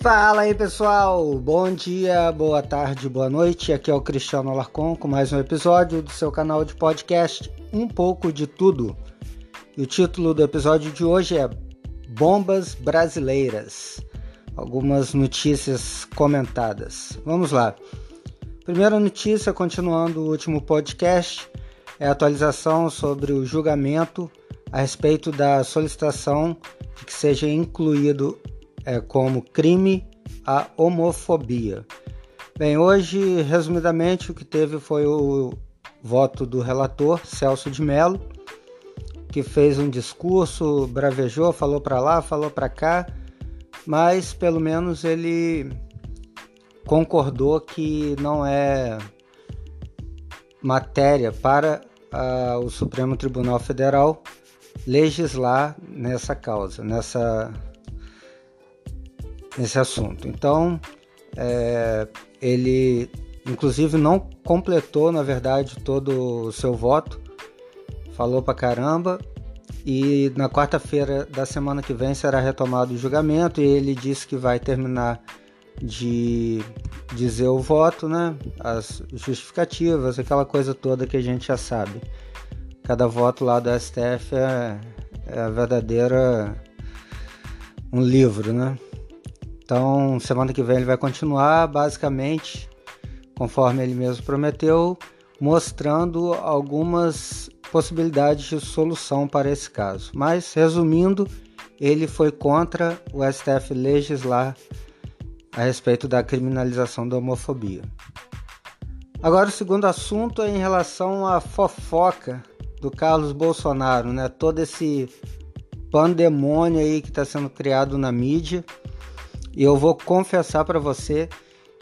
Fala aí pessoal, bom dia, boa tarde, boa noite. Aqui é o Cristiano Alarcon com mais um episódio do seu canal de podcast Um pouco de Tudo. E o título do episódio de hoje é Bombas Brasileiras. Algumas notícias comentadas. Vamos lá. Primeira notícia, continuando o último podcast, é a atualização sobre o julgamento a respeito da solicitação de que seja incluído é, como crime a homofobia. Bem, hoje, resumidamente, o que teve foi o voto do relator Celso de Mello, que fez um discurso, bravejou, falou para lá, falou para cá, mas pelo menos ele concordou que não é matéria para o Supremo Tribunal Federal legislar nessa causa, nessa nesse assunto. Então, é, ele inclusive não completou, na verdade, todo o seu voto, falou pra caramba. E na quarta-feira da semana que vem será retomado o julgamento e ele disse que vai terminar de dizer o voto, né? As justificativas, aquela coisa toda que a gente já sabe. Cada voto lá do STF é, é a verdadeira um livro, né? Então, semana que vem ele vai continuar, basicamente, conforme ele mesmo prometeu, mostrando algumas possibilidades de solução para esse caso. Mas, resumindo, ele foi contra o STF legislar a respeito da criminalização da homofobia. Agora, o segundo assunto é em relação à fofoca do Carlos Bolsonaro, né? Todo esse pandemônio aí que está sendo criado na mídia e eu vou confessar para você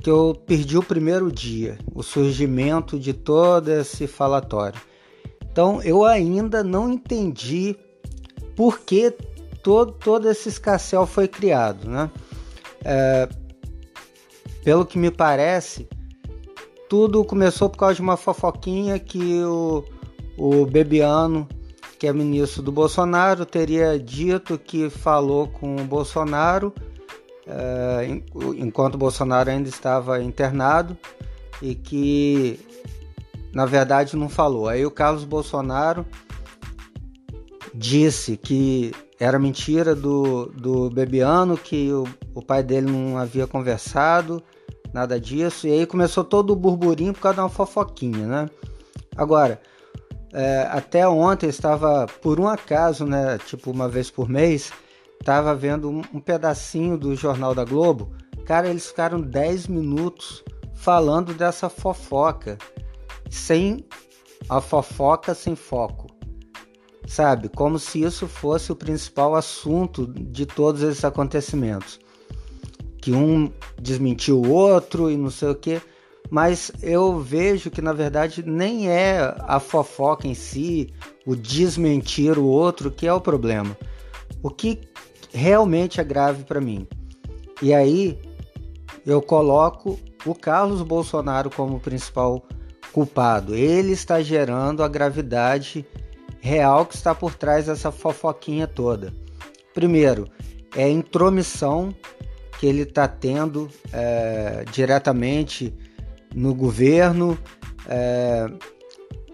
que eu perdi o primeiro dia, o surgimento de todo esse falatório. Então eu ainda não entendi por que todo, todo esse escassel foi criado, né? É, pelo que me parece, tudo começou por causa de uma fofoquinha que o, o Bebiano, que é ministro do Bolsonaro, teria dito que falou com o Bolsonaro enquanto Bolsonaro ainda estava internado e que na verdade não falou. Aí o Carlos Bolsonaro disse que era mentira do, do Bebiano, que o, o pai dele não havia conversado, nada disso, e aí começou todo o burburinho por causa de uma fofoquinha, né? Agora, é, até ontem estava, por um acaso, né, tipo uma vez por mês, Tava vendo um, um pedacinho do Jornal da Globo. Cara, eles ficaram 10 minutos falando dessa fofoca. Sem a fofoca sem foco. Sabe? Como se isso fosse o principal assunto de todos esses acontecimentos. Que um desmentiu o outro e não sei o que. Mas eu vejo que na verdade nem é a fofoca em si, o desmentir o outro que é o problema. O que realmente é grave para mim. E aí eu coloco o Carlos Bolsonaro como principal culpado. Ele está gerando a gravidade real que está por trás dessa fofoquinha toda. Primeiro, é a intromissão que ele está tendo é, diretamente no governo, é,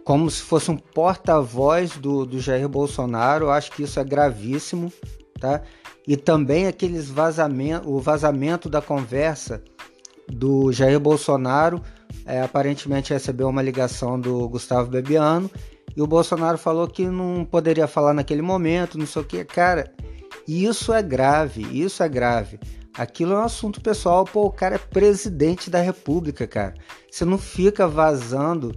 como se fosse um porta-voz do, do Jair Bolsonaro. Eu acho que isso é gravíssimo, tá? E também aqueles vazamento, o vazamento da conversa do Jair Bolsonaro, é, aparentemente recebeu uma ligação do Gustavo Bebiano e o Bolsonaro falou que não poderia falar naquele momento, não sei o que, cara. Isso é grave, isso é grave. Aquilo é um assunto pessoal, pô, o cara é presidente da República, cara. Você não fica vazando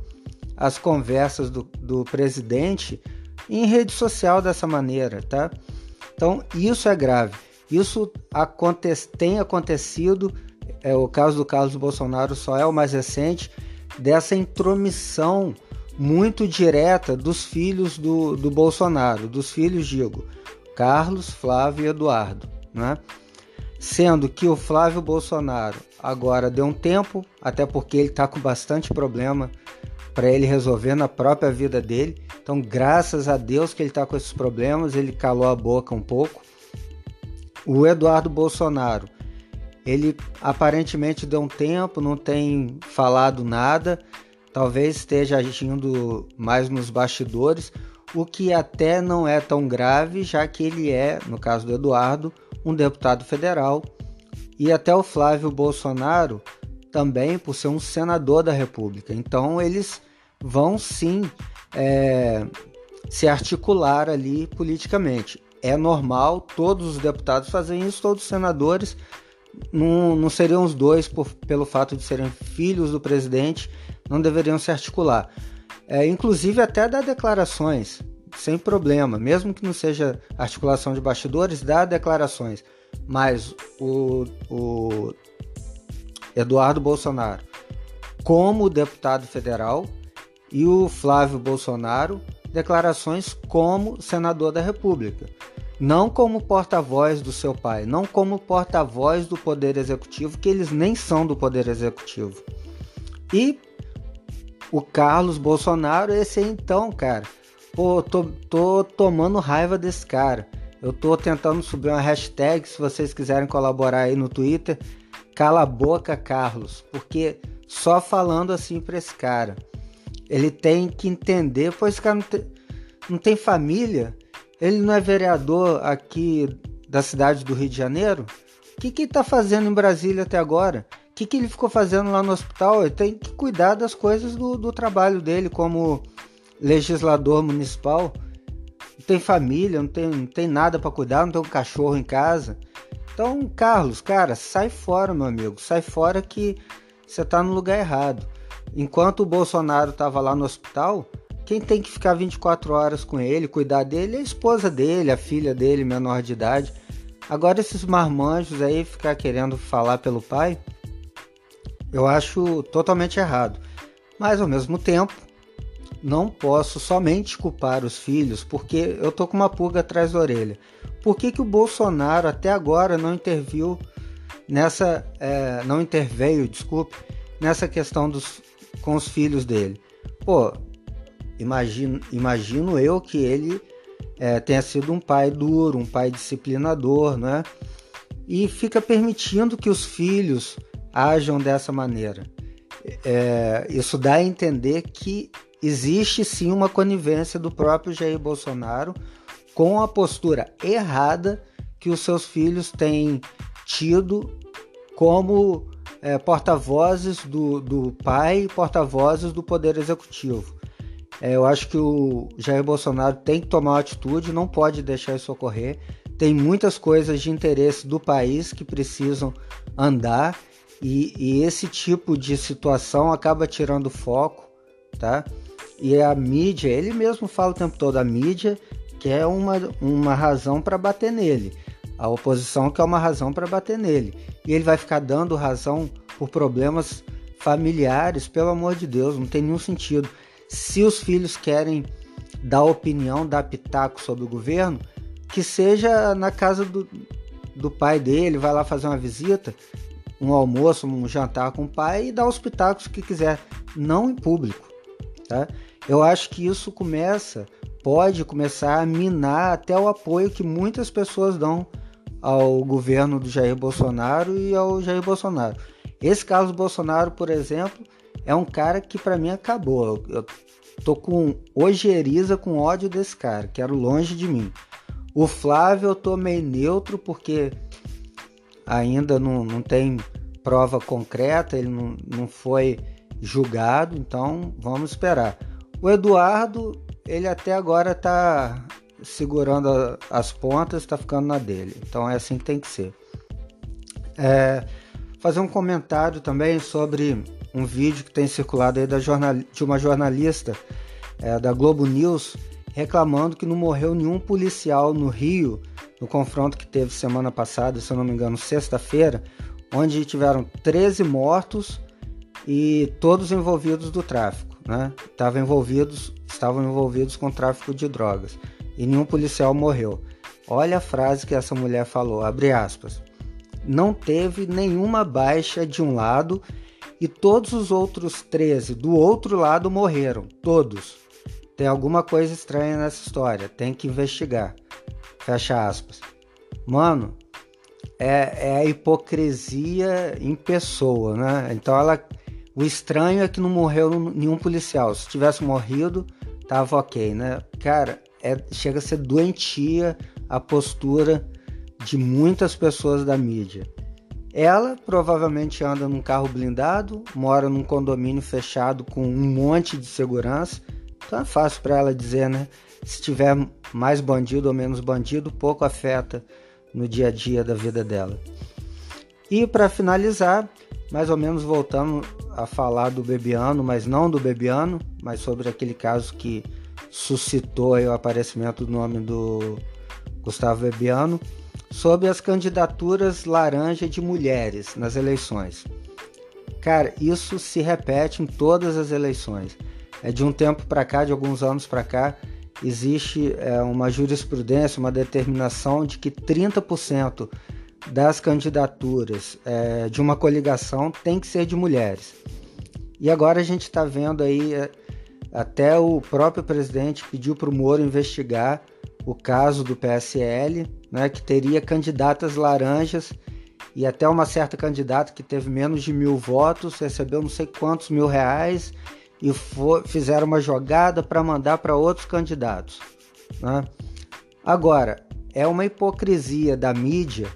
as conversas do, do presidente em rede social dessa maneira, tá? Então, isso é grave. Isso tem acontecido, é, o caso do Carlos Bolsonaro só é o mais recente, dessa intromissão muito direta dos filhos do, do Bolsonaro, dos filhos, digo, Carlos, Flávio e Eduardo, né? Sendo que o Flávio Bolsonaro agora deu um tempo, até porque ele está com bastante problema para ele resolver na própria vida dele. Então, graças a Deus que ele está com esses problemas, ele calou a boca um pouco. O Eduardo Bolsonaro, Ele aparentemente deu um tempo, não tem falado nada, talvez esteja agindo mais nos bastidores, o que até não é tão grave, já que ele é, no caso do Eduardo, um deputado federal, e até o Flávio Bolsonaro também por ser um senador da República. Então eles vão sim é, se articular ali politicamente. É normal, todos os deputados fazem isso, todos os senadores. Não, não seriam os dois por, pelo fato de serem filhos do presidente, não deveriam se articular. É, inclusive até dar declarações, sem problema, mesmo que não seja articulação de bastidores, dá declarações. Mas o, o Eduardo Bolsonaro, como deputado federal, e o Flávio Bolsonaro, declarações como senador da República. Não como porta-voz do seu pai, não como porta-voz do Poder Executivo, que eles nem são do Poder Executivo. E o Carlos Bolsonaro, esse aí então, cara, pô, tô, tô tomando raiva desse cara. Eu tô tentando subir uma hashtag, se vocês quiserem colaborar aí no Twitter, cala a boca, Carlos, porque só falando assim para esse cara, ele tem que entender, pois esse cara não tem, não tem família, ele não é vereador aqui da cidade do Rio de Janeiro. O que, que ele está fazendo em Brasília até agora? O que, que ele ficou fazendo lá no hospital? Ele tem que cuidar das coisas do, do trabalho dele como legislador municipal. Não tem família, não tem, não tem nada para cuidar, não tem um cachorro em casa. Então, Carlos, cara, sai fora, meu amigo. Sai fora que você está no lugar errado. Enquanto o Bolsonaro estava lá no hospital, quem tem que ficar 24 horas com ele, cuidar dele, é a esposa dele, a filha dele, menor de idade. Agora, esses marmanjos aí ficar querendo falar pelo pai, eu acho totalmente errado. Mas, ao mesmo tempo, não posso somente culpar os filhos, porque eu tô com uma pulga atrás da orelha. Por que, que o Bolsonaro até agora não interviu nessa. É, não interveio, desculpe, nessa questão dos, com os filhos dele? Pô, imagino, imagino eu que ele é, tenha sido um pai duro, um pai disciplinador, né? E fica permitindo que os filhos ajam dessa maneira. É, isso dá a entender que existe sim uma conivência do próprio Jair Bolsonaro com a postura errada que os seus filhos têm tido como é, porta-vozes do, do pai, porta-vozes do Poder Executivo. É, eu acho que o Jair Bolsonaro tem que tomar uma atitude, não pode deixar isso ocorrer. Tem muitas coisas de interesse do país que precisam andar e, e esse tipo de situação acaba tirando foco, tá? E a mídia, ele mesmo fala o tempo todo, a mídia que é uma, uma razão para bater nele. A oposição que é uma razão para bater nele. E ele vai ficar dando razão por problemas familiares, pelo amor de Deus, não tem nenhum sentido. Se os filhos querem dar opinião, dar pitaco sobre o governo, que seja na casa do, do pai dele, vai lá fazer uma visita, um almoço, um jantar com o pai e dar os pitacos que quiser, não em público. Tá? Eu acho que isso começa pode começar a minar até o apoio que muitas pessoas dão ao governo do Jair Bolsonaro e ao Jair Bolsonaro. Esse Carlos Bolsonaro, por exemplo, é um cara que para mim acabou. Eu tô com ojeriza, com ódio desse cara, quero longe de mim. O Flávio eu tô meio neutro porque ainda não, não tem prova concreta, ele não, não foi julgado, então vamos esperar. O Eduardo ele até agora está segurando as pontas, está ficando na dele. Então é assim que tem que ser. É, fazer um comentário também sobre um vídeo que tem circulado aí da jornal, de uma jornalista é, da Globo News reclamando que não morreu nenhum policial no Rio no confronto que teve semana passada, se eu não me engano, sexta-feira, onde tiveram 13 mortos e todos envolvidos do tráfico, né? Estavam envolvidos estavam envolvidos com tráfico de drogas e nenhum policial morreu. Olha a frase que essa mulher falou, abre aspas. Não teve nenhuma baixa de um lado e todos os outros 13 do outro lado morreram, todos. Tem alguma coisa estranha nessa história, tem que investigar. Fecha aspas. Mano, é, é, a hipocrisia em pessoa, né? Então ela, o estranho é que não morreu nenhum policial. Se tivesse morrido, tava ok, né? Cara, é, chega a ser doentia a postura de muitas pessoas da mídia. Ela provavelmente anda num carro blindado, mora num condomínio fechado com um monte de segurança. Então é fácil para ela dizer, né? Se tiver mais bandido ou menos bandido, pouco afeta no dia a dia da vida dela. E para finalizar, mais ou menos voltando a falar do Bebiano, mas não do Bebiano, mas sobre aquele caso que suscitou o aparecimento do nome do Gustavo Bebiano, sobre as candidaturas laranja de mulheres nas eleições. Cara, isso se repete em todas as eleições. É de um tempo para cá, de alguns anos para cá, existe é, uma jurisprudência, uma determinação de que 30% das candidaturas é, de uma coligação tem que ser de mulheres. E agora a gente está vendo aí, é, até o próprio presidente pediu para o Moro investigar o caso do PSL, né, que teria candidatas laranjas e até uma certa candidata que teve menos de mil votos recebeu não sei quantos mil reais e for, fizeram uma jogada para mandar para outros candidatos. Né? Agora, é uma hipocrisia da mídia,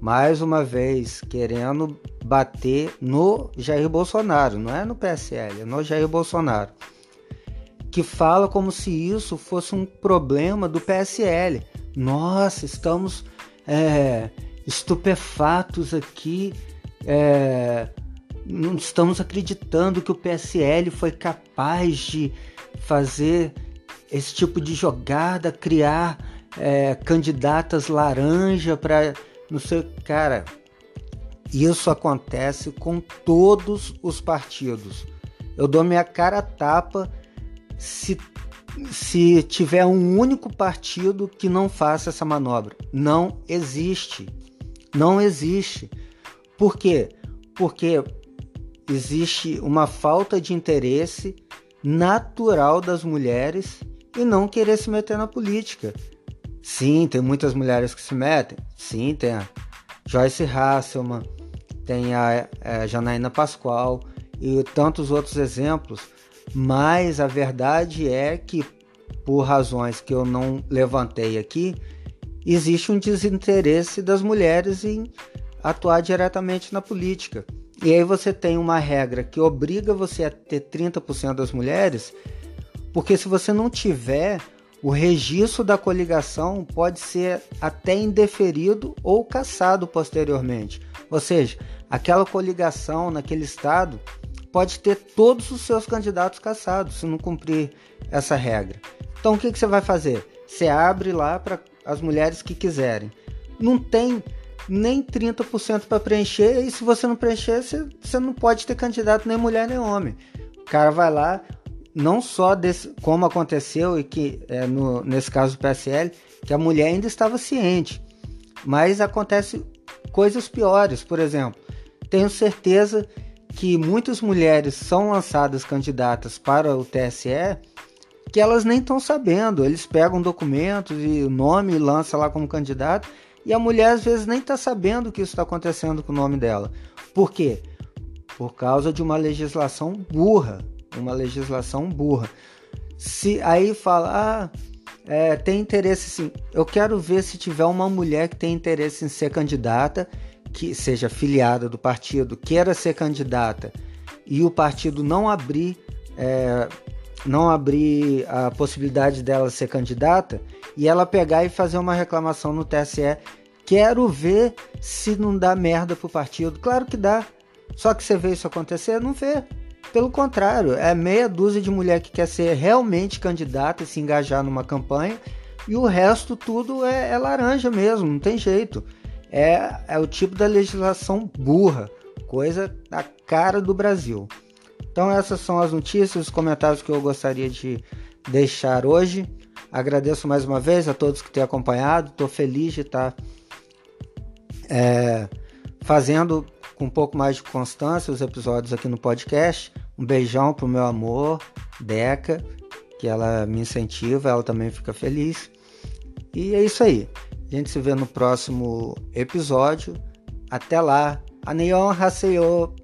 mais uma vez, querendo bater no Jair Bolsonaro, não é no PSL, é no Jair Bolsonaro, que fala como se isso fosse um problema do PSL. Nossa, estamos é, estupefatos aqui. É, não estamos acreditando que o PSL foi capaz de fazer esse tipo de jogada, criar é, candidatas laranja para não sei, cara. Isso acontece com todos os partidos. Eu dou minha cara a tapa se se tiver um único partido que não faça essa manobra. Não existe. Não existe. Por quê? Porque existe uma falta de interesse natural das mulheres e não querer se meter na política. Sim, tem muitas mulheres que se metem. Sim, tem a Joyce Hasselman, tem a, a Janaína Pascoal e tantos outros exemplos. Mas a verdade é que, por razões que eu não levantei aqui, existe um desinteresse das mulheres em atuar diretamente na política. E aí você tem uma regra que obriga você a ter 30% das mulheres, porque se você não tiver, o registro da coligação pode ser até indeferido ou cassado posteriormente. Ou seja, aquela coligação naquele estado pode ter todos os seus candidatos cassados se não cumprir essa regra. Então o que, que você vai fazer? Você abre lá para as mulheres que quiserem. Não tem nem 30% para preencher, e se você não preencher, você, você não pode ter candidato nem mulher nem homem. O cara vai lá, não só desse, como aconteceu e que é, no, nesse caso do PSL, que a mulher ainda estava ciente, mas acontece coisas piores, por exemplo, tenho certeza que muitas mulheres são lançadas candidatas para o TSE que elas nem estão sabendo. Eles pegam documentos e o nome lança lá como candidato e a mulher às vezes nem está sabendo que isso está acontecendo com o nome dela. Por quê? Por causa de uma legislação burra, uma legislação burra. Se aí fala, ah, é, tem interesse sim. Eu quero ver se tiver uma mulher que tem interesse em ser candidata que seja filiada do partido queira ser candidata e o partido não abrir é, não abrir a possibilidade dela ser candidata e ela pegar e fazer uma reclamação no TSE quero ver se não dá merda pro partido. Claro que dá. Só que você vê isso acontecer? Não vê. Pelo contrário é meia dúzia de mulher que quer ser realmente candidata e se engajar numa campanha e o resto tudo é, é laranja mesmo não tem jeito é, é o tipo da legislação burra, coisa da cara do Brasil. Então essas são as notícias, os comentários que eu gostaria de deixar hoje. Agradeço mais uma vez a todos que têm acompanhado. Estou feliz de estar é, fazendo com um pouco mais de constância os episódios aqui no podcast. Um beijão pro meu amor, Deca, que ela me incentiva, ela também fica feliz. E é isso aí. A gente se vê no próximo episódio. Até lá. Anion Haseyo.